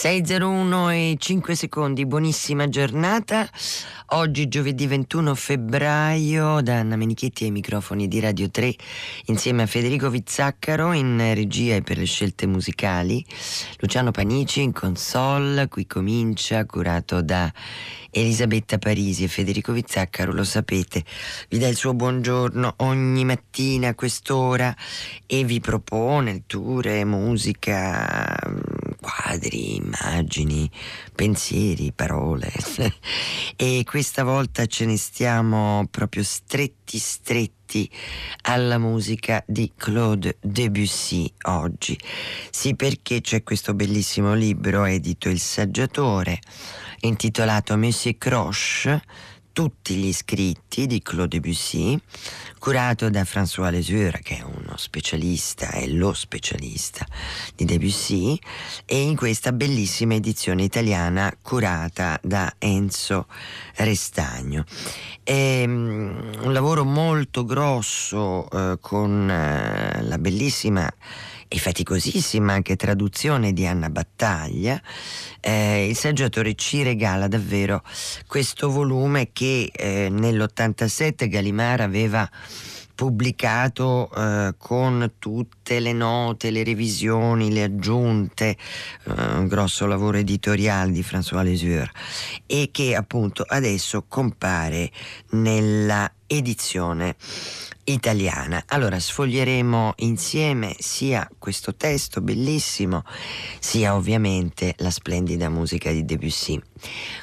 601 e 5 secondi, buonissima giornata. Oggi giovedì 21 febbraio da Anna Menichetti ai microfoni di Radio 3 insieme a Federico Vizzaccaro in regia e per le scelte musicali, Luciano Panici in console, qui comincia curato da Elisabetta Parisi. E Federico Vizzaccaro, lo sapete, vi dà il suo buongiorno ogni mattina a quest'ora e vi propone letture, musica, quadri, immagini, pensieri, parole. e questa volta ce ne stiamo proprio stretti stretti alla musica di Claude Debussy oggi. Sì, perché c'è questo bellissimo libro edito Il Saggiatore intitolato Monsieur Croche, tutti gli scritti di Claude Debussy, curato da François Lesure, che è uno specialista, è lo specialista di Debussy, e in questa bellissima edizione italiana curata da Enzo Restagno. È um, un lavoro molto grosso uh, con uh, la bellissima e faticosissima anche traduzione di Anna Battaglia, eh, il saggiatore ci regala davvero questo volume che eh, nell'87 Gallimard aveva pubblicato eh, con tutte le note, le revisioni, le aggiunte, eh, un grosso lavoro editoriale di François Lesure e che appunto adesso compare nella edizione italiana. Allora sfoglieremo insieme sia questo testo bellissimo, sia ovviamente la splendida musica di Debussy.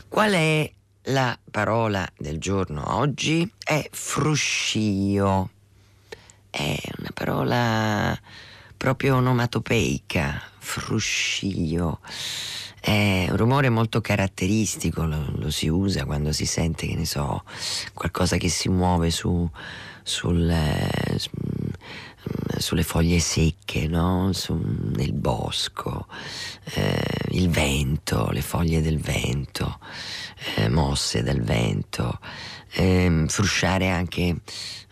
Qual è la parola del giorno oggi? È fruscio. È una parola proprio onomatopeica, fruscio. È un rumore molto caratteristico, lo, lo, si usa quando si sente, che ne so, qualcosa che si muove su, sul, sulle foglie secche, no? Su, nel bosco, eh, il vento, le foglie del vento, eh, mosse dal vento, eh, frusciare anche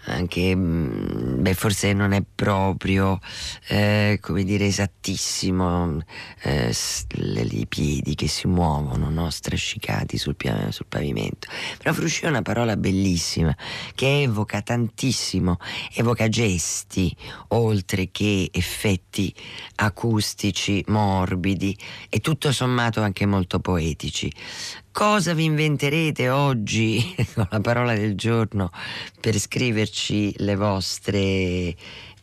anche mm, beh, forse non è proprio eh, come dire esattissimo eh, i piedi che si muovono no? strascicati sul, sul, pavimento però fruscio è una parola bellissima che evoca tantissimo evoca gesti oltre che effetti acustici morbidi e tutto sommato anche molto poetici cosa vi inventerete oggi con la parola del giorno per scriverci le vostre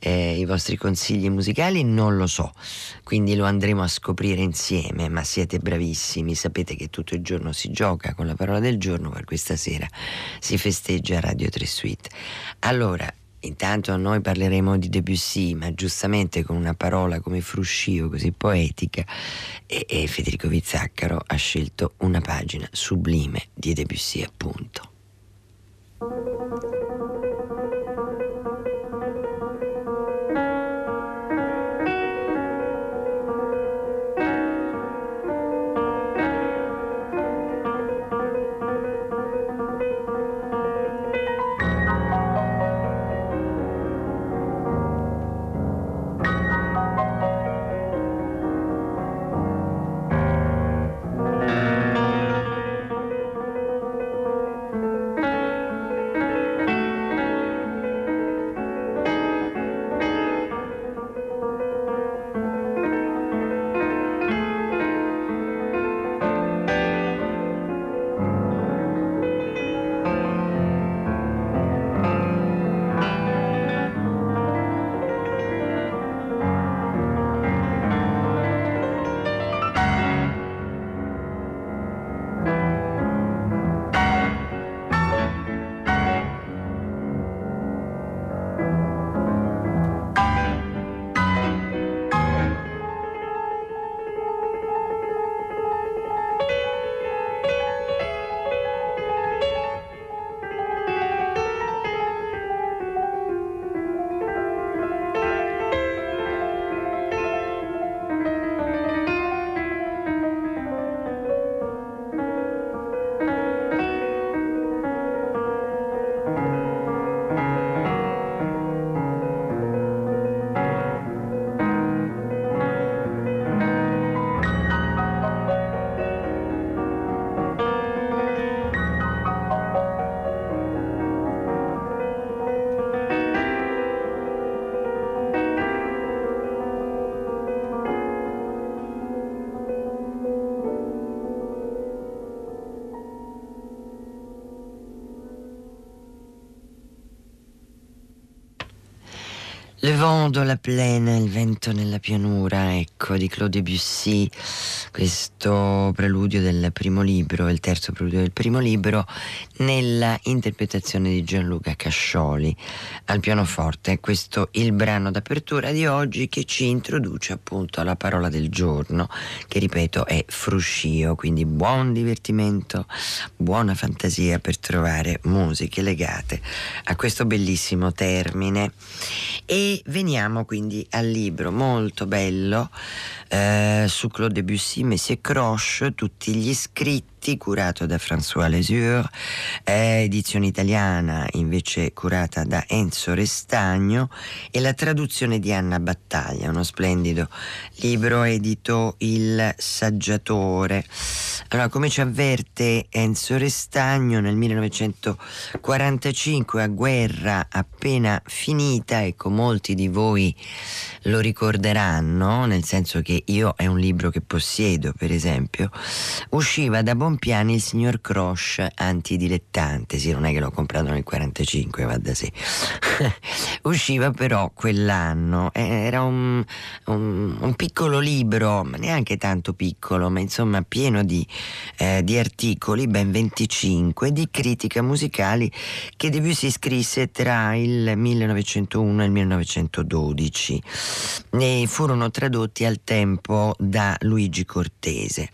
eh, i vostri consigli musicali non lo so, quindi lo andremo a scoprire insieme, ma siete bravissimi, sapete che tutto il giorno si gioca con la parola del giorno, per questa sera si festeggia Radio 3 Suite. Allora, Intanto noi parleremo di Debussy, ma giustamente con una parola come fruscio, così poetica, e, e Federico Vizzaccaro ha scelto una pagina sublime di Debussy, appunto. Le vent dans la plaine, il vento nella pianura, ecco, di Claude Debussy, questo preludio del primo libro, il terzo preludio del primo libro, nella interpretazione di Gianluca Cascioli al pianoforte. Questo è il brano d'apertura di oggi che ci introduce appunto alla parola del giorno, che ripeto è fruscio, quindi buon divertimento, buona fantasia per trovare musiche legate a questo bellissimo termine. E veniamo quindi al libro molto bello eh, su Claude Debussy, Monsieur Croche, tutti gli scritti Giolitti, curato da François Lesure, edizione italiana invece curata da Enzo Restagno e la traduzione di Anna Battaglia, uno splendido libro edito Il Saggiatore. Allora, come ci avverte Enzo Restagno, nel 1945 a guerra appena finita, ecco molti di voi lo ricorderanno, nel senso che io è un libro che possiedo, per esempio, usciva da Bompiani il signor Croce antidilettante, sì, non è che l'ho comprato nel 45, va da sé. usciva però quell'anno, era un, un, un, piccolo libro, neanche tanto piccolo, ma insomma pieno di, eh, di articoli, ben 25, di critica musicali che Debussy scrisse tra il 1901 e il 1912 ne furono tradotti al tempo da Luigi Cortese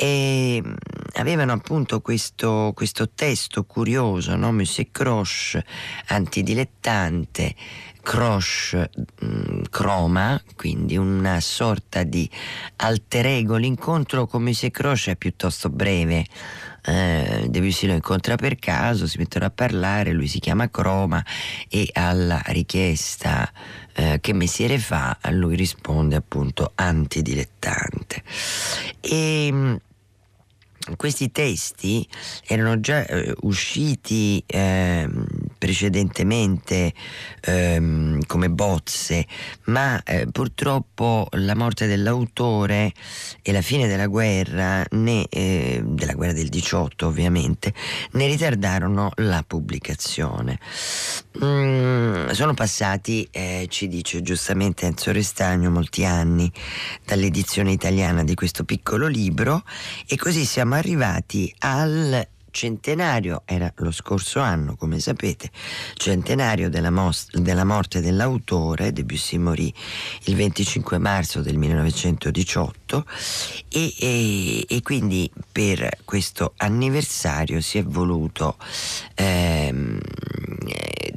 e mm, avevano appunto questo, questo testo curioso, no? Monsieur Croche, antidilettante, Croche mm, croma, quindi una sorta di alter ego. L'incontro con Monsieur Croche è piuttosto breve. Eh, Debussy lo incontra per caso, si mettono a parlare, lui si chiama Croma e alla richiesta eh, che mestiere fa, lui risponde appunto antidilettante. E mm, questi testi erano già eh, usciti eh, precedentemente ehm, come bozze, ma eh, purtroppo la morte dell'autore e la fine della guerra, né, eh, della guerra del 18 ovviamente, ne ritardarono la pubblicazione. Mm, sono passati, eh, ci dice giustamente Enzo Restagno, molti anni dall'edizione italiana di questo piccolo libro e così siamo arrivati al centenario, era lo scorso anno come sapete, centenario della, most- della morte dell'autore, Debussy morì il 25 marzo del 1918 e, e, e quindi per questo anniversario si è voluto ehm,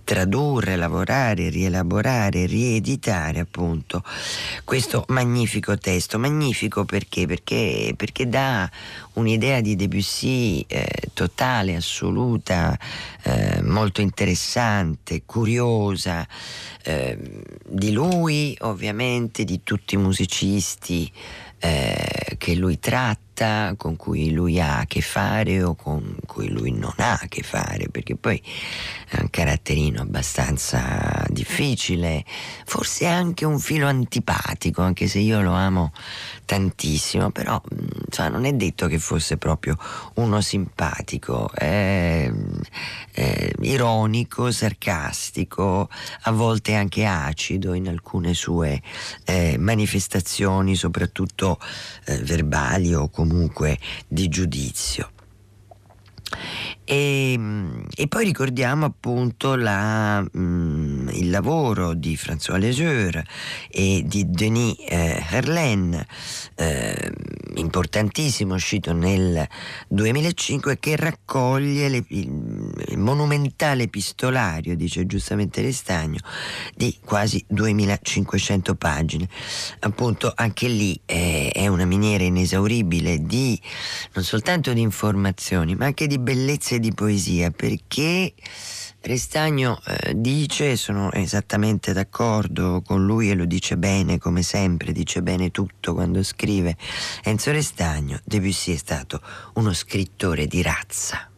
tradurre, lavorare, rielaborare, rieditare appunto questo magnifico testo, magnifico perché? Perché, perché dà un'idea di Debussy eh, totale, assoluta, eh, molto interessante, curiosa, eh, di lui ovviamente, di tutti i musicisti eh, che lui tratta, con cui lui ha a che fare o con cui lui non ha a che fare, perché poi è un caratterino abbastanza difficile, forse anche un filo antipatico, anche se io lo amo tantissimo, però insomma, non è detto che fosse proprio uno simpatico, è, è ironico, sarcastico, a volte anche acido in alcune sue eh, manifestazioni, soprattutto eh, verbali o comunque di giudizio. E, e, poi ricordiamo appunto la, mh, mm, il lavoro di François Lesure e di Denis eh, Herlain, eh, importantissimo, uscito nel 2005, che raccoglie le, il, monumentale epistolario, dice giustamente Restagno, di quasi 2500 pagine. Appunto anche lì eh, è una miniera inesauribile di non soltanto di informazioni, ma anche di bellezza e di poesia perché Restagno eh, dice, sono esattamente d'accordo con lui e lo dice bene come sempre, dice bene tutto quando scrive. Enzo Restagno, Debussy è stato uno scrittore di razza.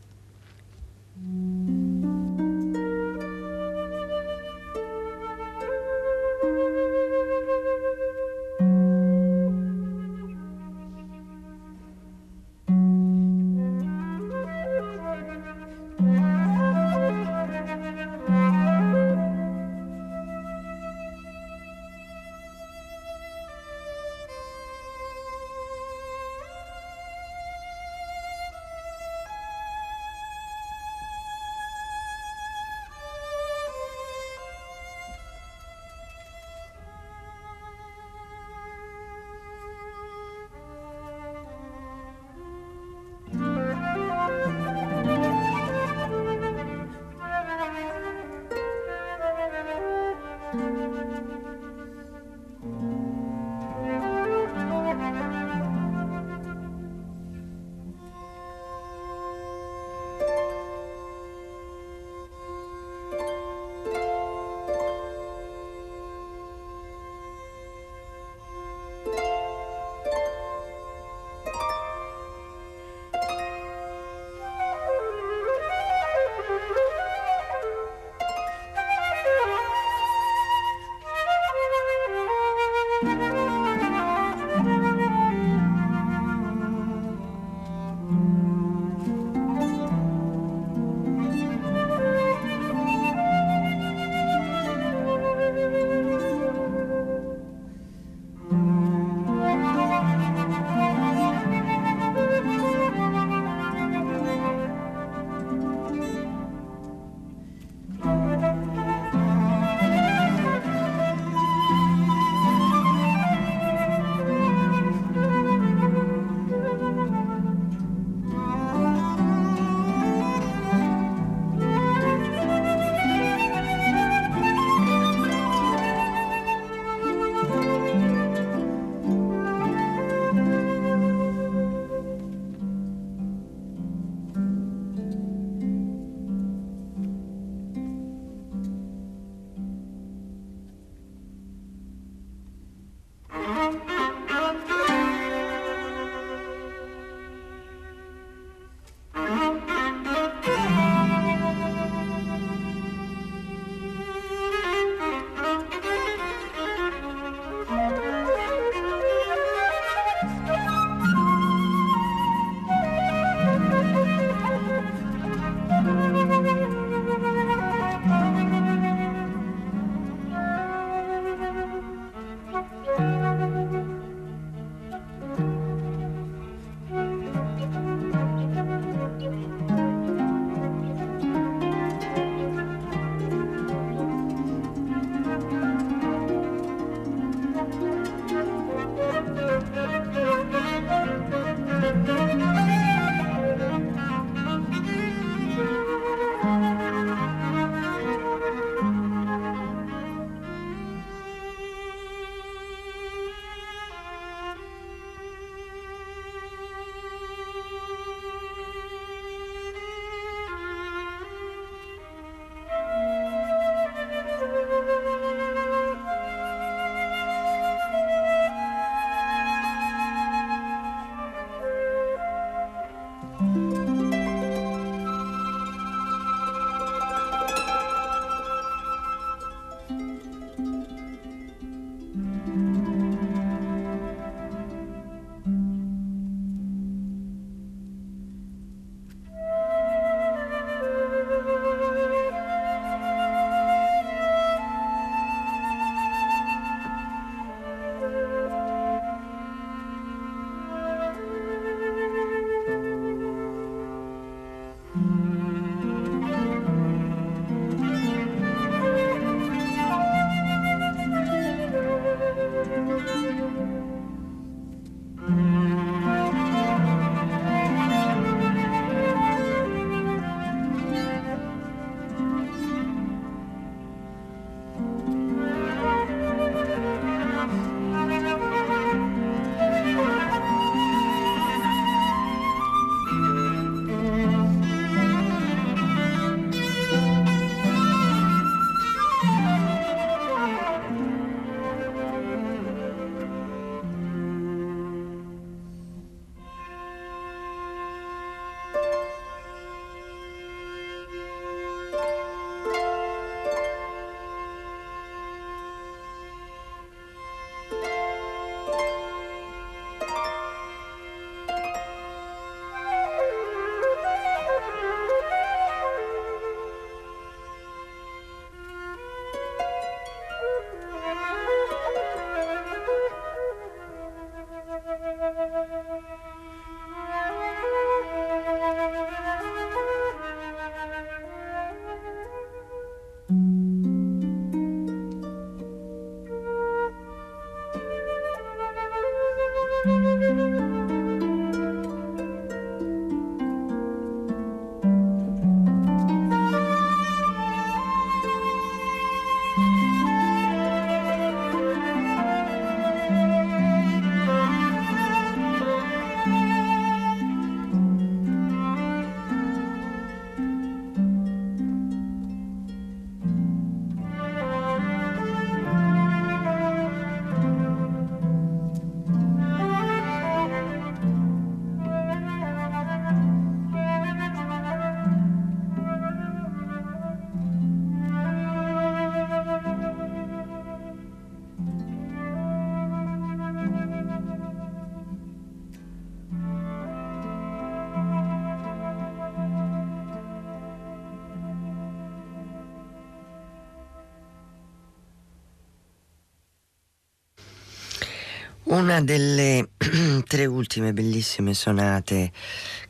Una delle tre ultime bellissime sonate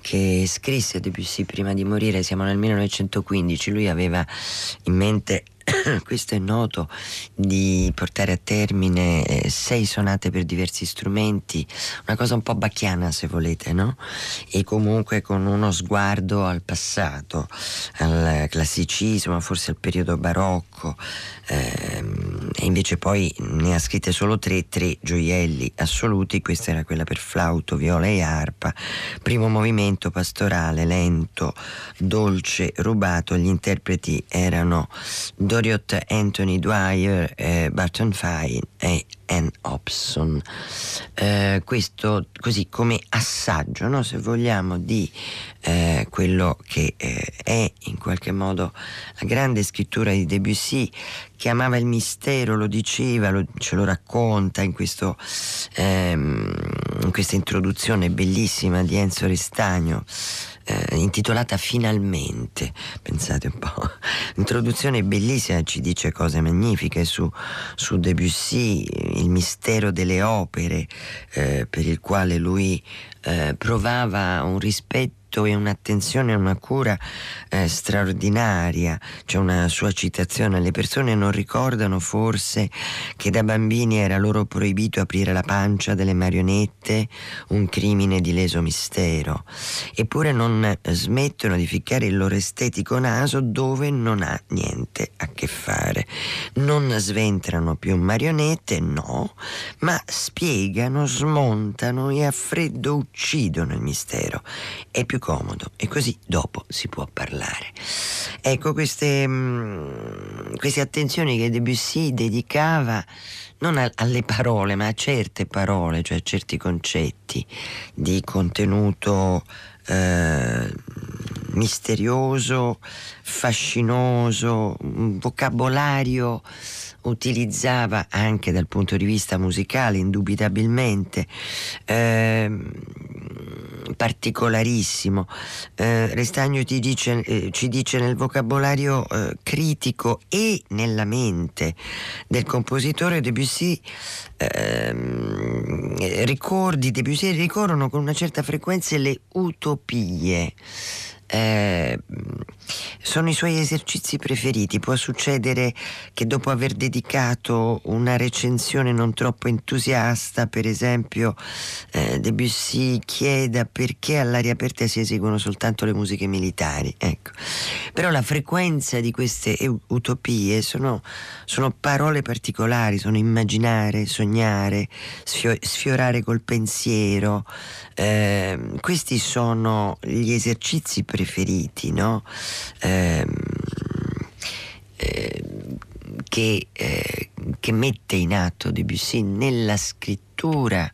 che scrisse Debussy prima di morire, siamo nel 1915, lui aveva in mente questo è noto, di portare a termine eh, sei sonate per diversi strumenti, una cosa un po' bacchiana se volete, no? E comunque con uno sguardo al passato, al classicismo, forse al periodo barocco, ehm, e invece poi ne ha scritte solo tre, tre gioielli assoluti, questa era quella per flauto, viola e arpa, primo movimento pastorale, lento, dolce, rubato, gli interpreti erano Doriot Anthony Dwyer, eh, Barton Fine e Anne Hobson. Eh, questo così come assaggio, no? se vogliamo, di eh, quello che eh, è in qualche modo la grande scrittura di Debussy, che amava il mistero, lo diceva, lo, ce lo racconta in, questo, ehm, in questa introduzione bellissima di Enzo Restagno eh, intitolata Finalmente, pensate un po', introduzione bellissima, ci dice cose magnifiche su, su Debussy, il mistero delle opere eh, per il quale lui eh, provava un rispetto e un'attenzione e una cura eh, straordinaria. C'è una sua citazione: le persone non ricordano forse che da bambini era loro proibito aprire la pancia delle marionette, un crimine di leso mistero. Eppure non smettono di ficcare il loro estetico naso dove non ha niente a che fare. Non sventrano più marionette, no, ma spiegano, smontano e a freddo uccidono il mistero. È più comodo e così dopo si può parlare. Ecco queste, mh, mm, queste attenzioni che Debussy dedicava non a, alle parole ma a certe parole, cioè a certi concetti di contenuto eh, misterioso, fascinoso, un vocabolario utilizzava anche dal punto di vista musicale indubitabilmente eh, particolarissimo. Eh, Restagno dice, eh, ci dice nel vocabolario eh, critico e nella mente del compositore Debussy ehm, ricordi Debussy ricorrono con una certa frequenza le utopie. Eh, sono i suoi esercizi preferiti. Può succedere che dopo aver dedicato una recensione non troppo entusiasta, per esempio, eh, Debussy chieda perché all'aria aperta si eseguono soltanto le musiche militari. Ecco. Però la frequenza di queste utopie sono, sono parole particolari, sono immaginare, sognare, sfiorare col pensiero. Eh, questi sono gli esercizi preferiti, no? Ehm, eh, che, eh, che, mette in atto Debussy nella scrittura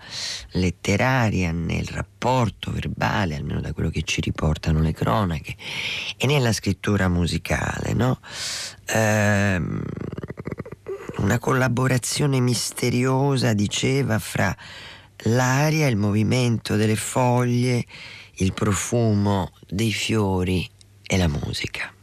letteraria, nel rapporto verbale, almeno da quello che ci riportano le cronache, e nella scrittura musicale, no? eh, una collaborazione misteriosa, diceva, fra l'aria, il movimento delle foglie, il profumo dei fiori e la musica.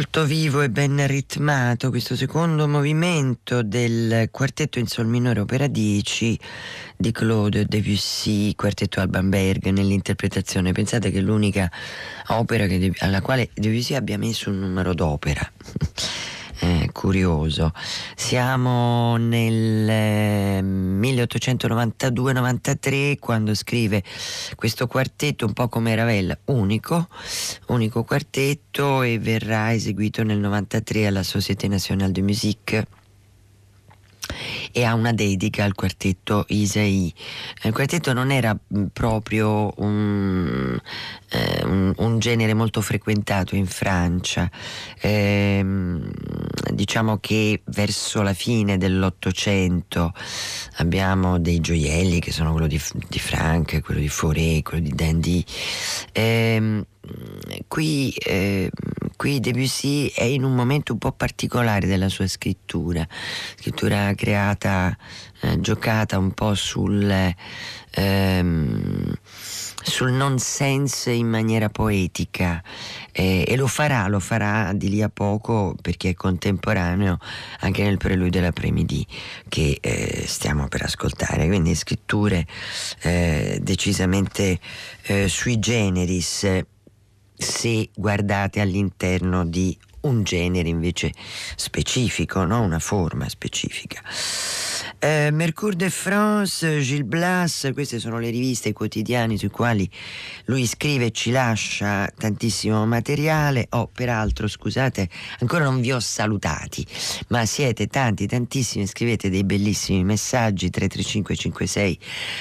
Molto vivo e ben ritmato questo secondo movimento del quartetto in sol minore opera 10 di Claude Debussy, quartetto Alban Berg nell'interpretazione. Pensate che è l'unica opera che, alla quale Debussy abbia messo un numero d'opera. Eh, curioso. Siamo nel eh, 1892-93 quando scrive questo quartetto un po' come Ravel, unico, unico quartetto e verrà eseguito nel 93 alla Société Nationale de Musique e ha una dedica al quartetto Isai. Il quartetto non era proprio un, eh, un, un genere molto frequentato in Francia, eh, diciamo che verso la fine dell'Ottocento abbiamo dei gioielli che sono quello di, di Frank, quello di Fauré, quello di Dandy. Eh, qui, eh, qui Debussy è in un momento un po' particolare della sua scrittura, scrittura creata, eh, giocata un po' sul, ehm, sul nonsense in maniera poetica. Eh, e lo farà, lo farà di lì a poco perché è contemporaneo anche nel preludio della Premidi che eh, stiamo per ascoltare, quindi scritture eh, decisamente eh, sui generis se guardate all'interno di un genere invece specifico, no? una forma specifica. Eh, Mercure de France, Gilles Blas, queste sono le riviste, i quotidiani sui quali lui scrive e ci lascia tantissimo materiale. Oh, peraltro, scusate, ancora non vi ho salutati, ma siete tanti, tantissimi, scrivete dei bellissimi messaggi 335 56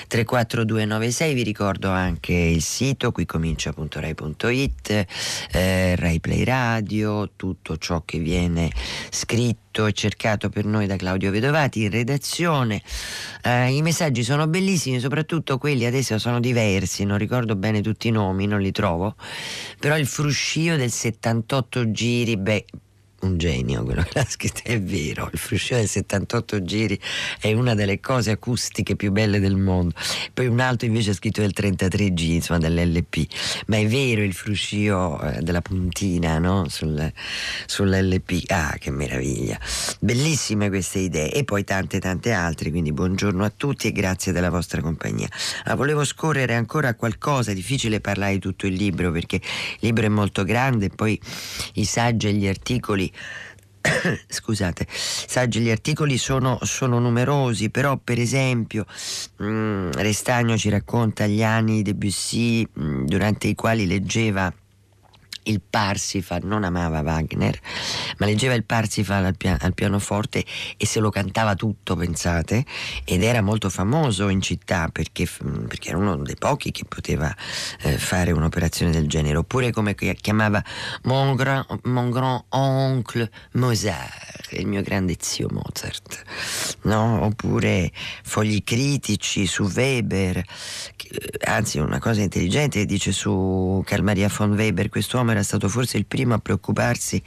34296, vi ricordo anche il sito qui comincia.rai.it, eh, Rai Play Radio, tutto ciò che viene scritto e cercato per noi da Claudio Vedovati in redazione. Eh, I messaggi sono bellissimi, soprattutto quelli adesso sono diversi, non ricordo bene tutti i nomi, non li trovo, però il fruscio del 78 giri, beh, un genio quello che l'ha scritto, è vero, il fruscio del 78 giri è una delle cose acustiche più belle del mondo. Poi un altro invece ha scritto del 33 G, insomma dell'LP, ma è vero il fruscio eh, della puntina no? Sul, sull'LP, ah che meraviglia, bellissime queste idee e poi tante tante altre, quindi buongiorno a tutti e grazie della vostra compagnia. Ah, volevo scorrere ancora qualcosa, è difficile parlare di tutto il libro perché il libro è molto grande, poi i saggi e gli articoli scusate, saggi gli articoli sono, sono, numerosi, però per esempio mh, mm, Restagno ci racconta gli anni di Debussy mh, mm, durante i quali leggeva il Parsifal, non amava Wagner, ma leggeva il Parsifal al, pia- al, pianoforte e se lo cantava tutto, pensate, ed era molto famoso in città perché, perché era uno dei pochi che poteva eh, fare un'operazione del genere, oppure come chiamava Mon grand, mon grand oncle Mozart, il mio grande zio Mozart, no? oppure fogli critici su Weber, che, anzi una cosa intelligente dice su Carl Maria von Weber, quest'uomo era era stato forse il primo a preoccuparsi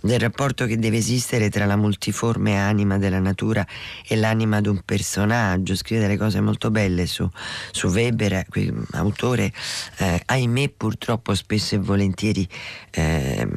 del rapporto che deve esistere tra la multiforme anima della natura e l'anima di un personaggio. Scrive delle cose molto belle su, su Weber, autore, eh, ahimè, purtroppo spesso e volentieri eh,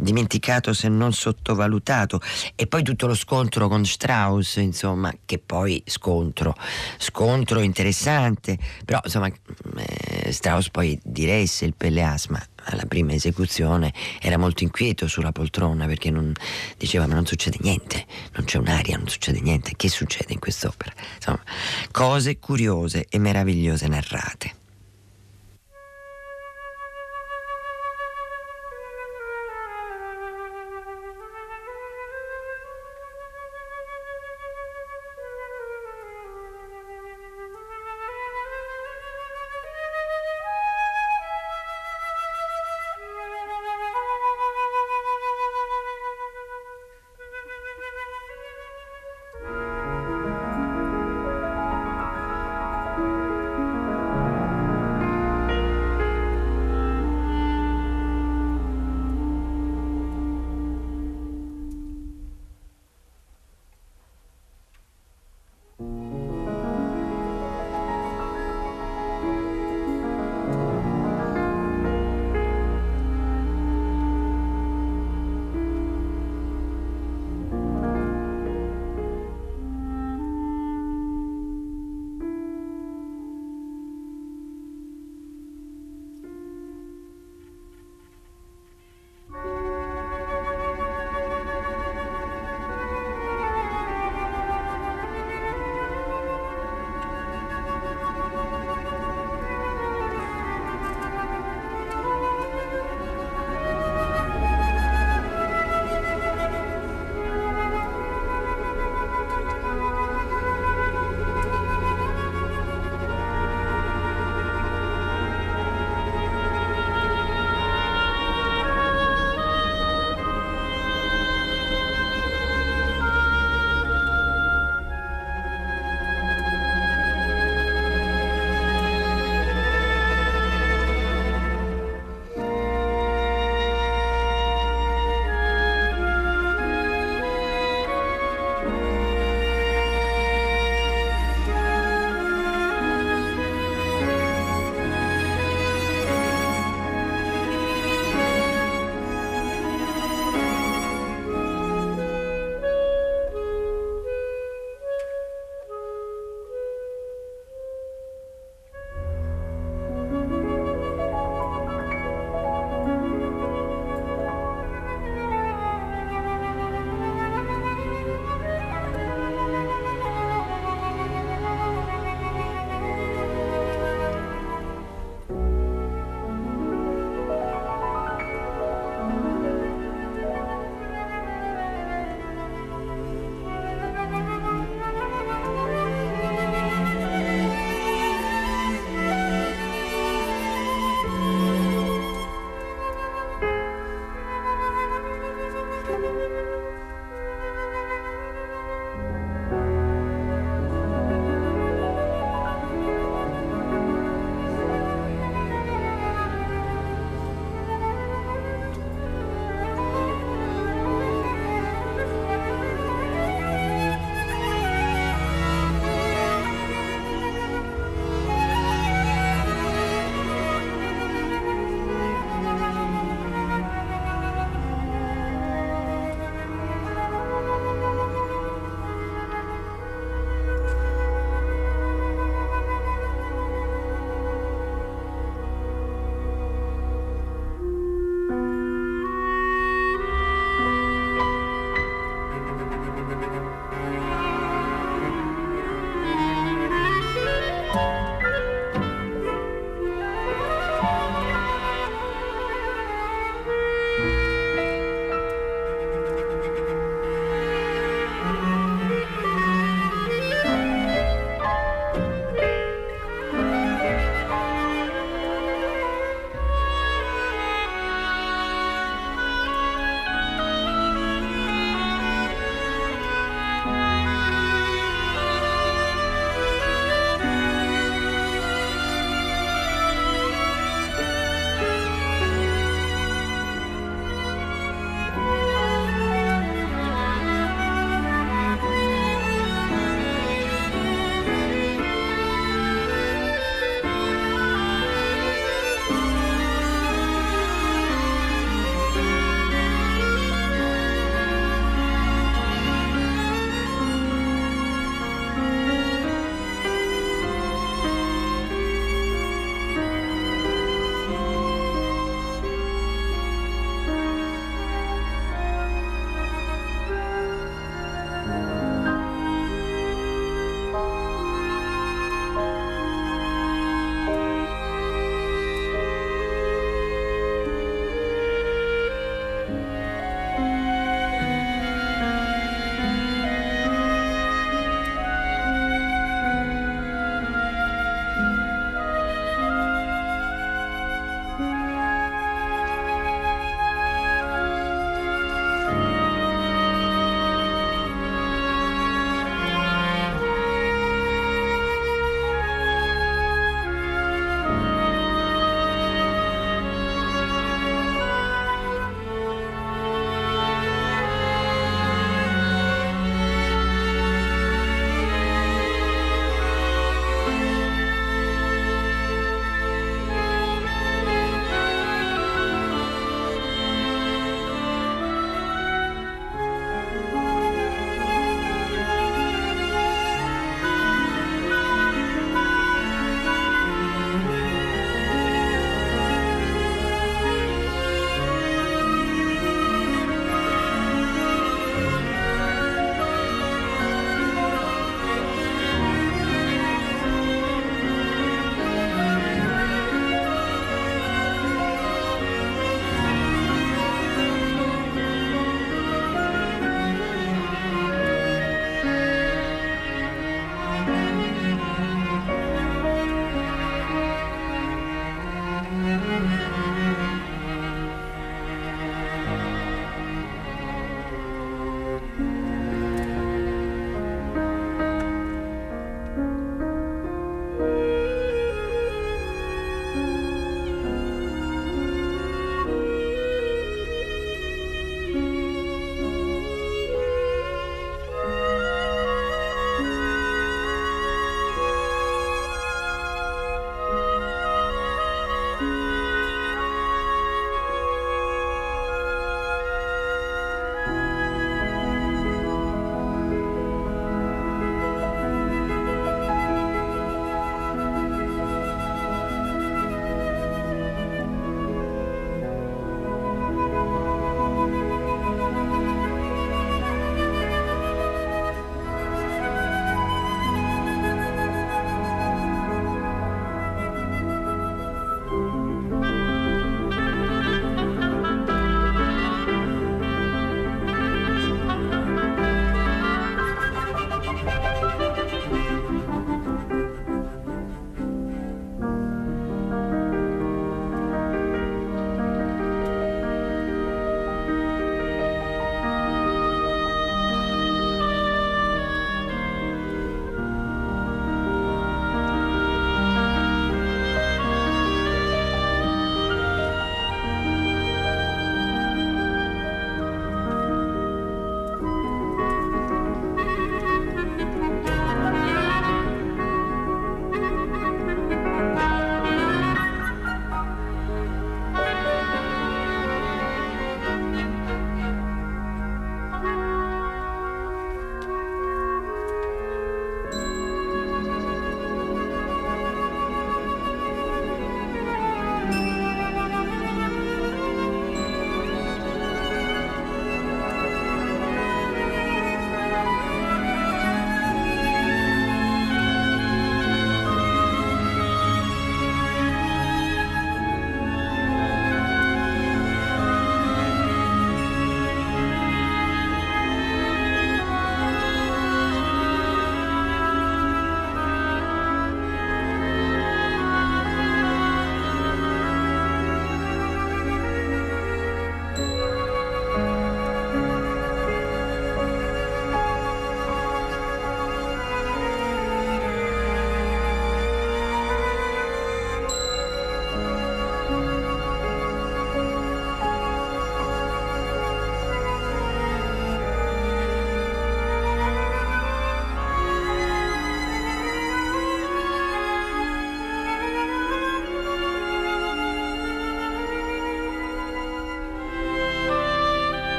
dimenticato se non sottovalutato. E poi tutto lo scontro con Strauss, insomma, che poi scontro, scontro interessante, però insomma eh, Strauss poi diresse il Pelleas, ma alla prima esecuzione era molto inquieto sulla poltrona perché non, diceva ma non succede niente, non c'è un'aria, non succede niente, che succede in quest'opera? Insomma, cose curiose e meravigliose narrate.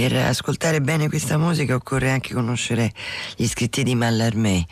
Per ascoltare bene questa musica occorre anche conoscere gli scritti di Mallarmé,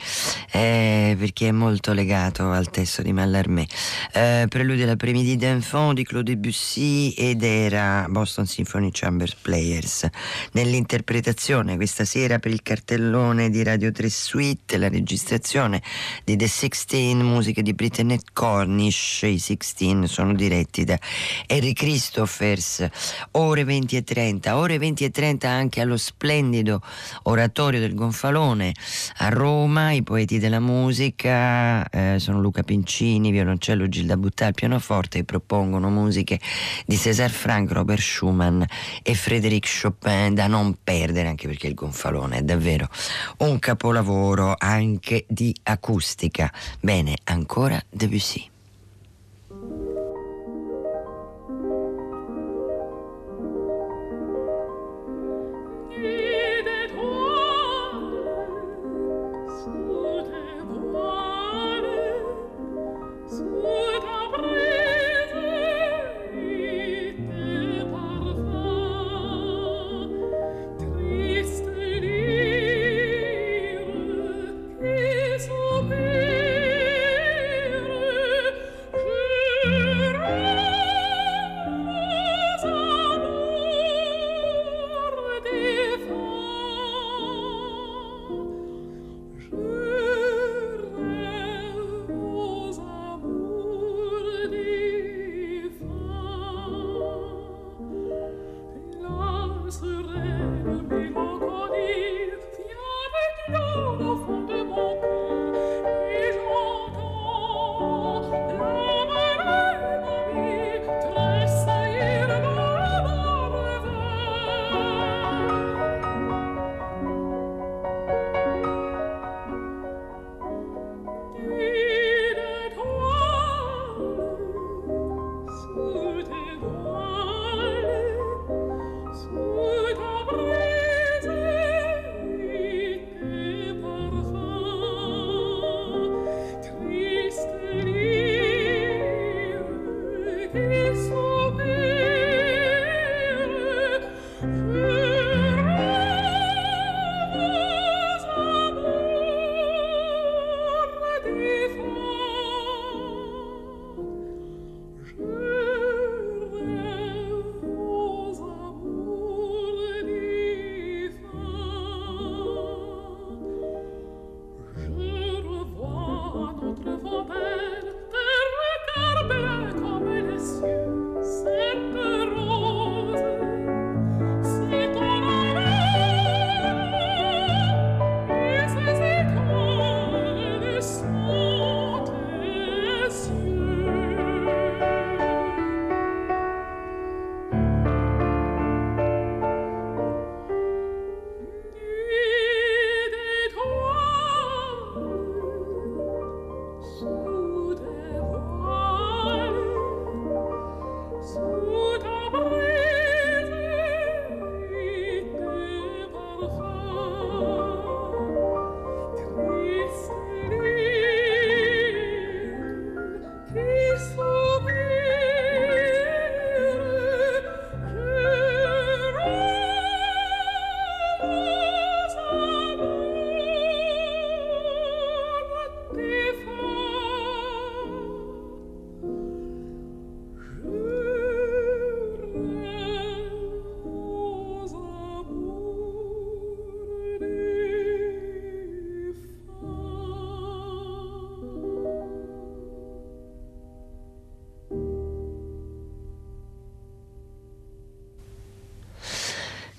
eh, perché è molto legato al testo di Mallarmé. Eh, Preludio alla Premidi d'Enfant di Claude Debussy ed era Boston Symphony Chamber Players. Nell'interpretazione questa sera per il cartellone di Radio 3 Suite, la registrazione di The Sixteen, musiche di Brittany Cornish, i Sixteen sono diretti da Harry Christophers, ore 20 e 30, ore 20 e 30 anche allo splendido oratorio del Gonfalone a Roma, i poeti della musica eh, sono Luca Pincini, violoncello Gilda Buttà al pianoforte e propongono musiche di César Frank, Robert Schumann e Frédéric Chopin da non perdere anche perché il Gonfalone è davvero un capolavoro anche di acustica. Bene, ancora Debussy.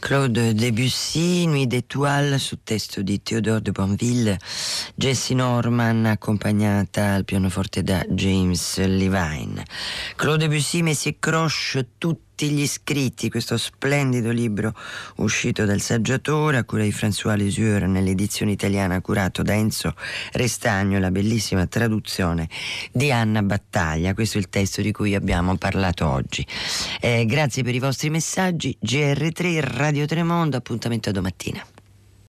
Claude Debussy, Nuit d'étoiles su testo di Theodore de Bonville, Jessie Norman accompagnata al pianoforte da James Levine. Claude Debussy, Messie Croche, tutti tutti gli iscritti, questo splendido libro uscito dal saggiatore a cura di François Lesure nell'edizione italiana curato da Enzo Restagno, la bellissima traduzione di Anna Battaglia. Questo è il testo di cui abbiamo parlato oggi. Eh, grazie per i vostri messaggi. GR3 Radio Tremondo, appuntamento a domattina.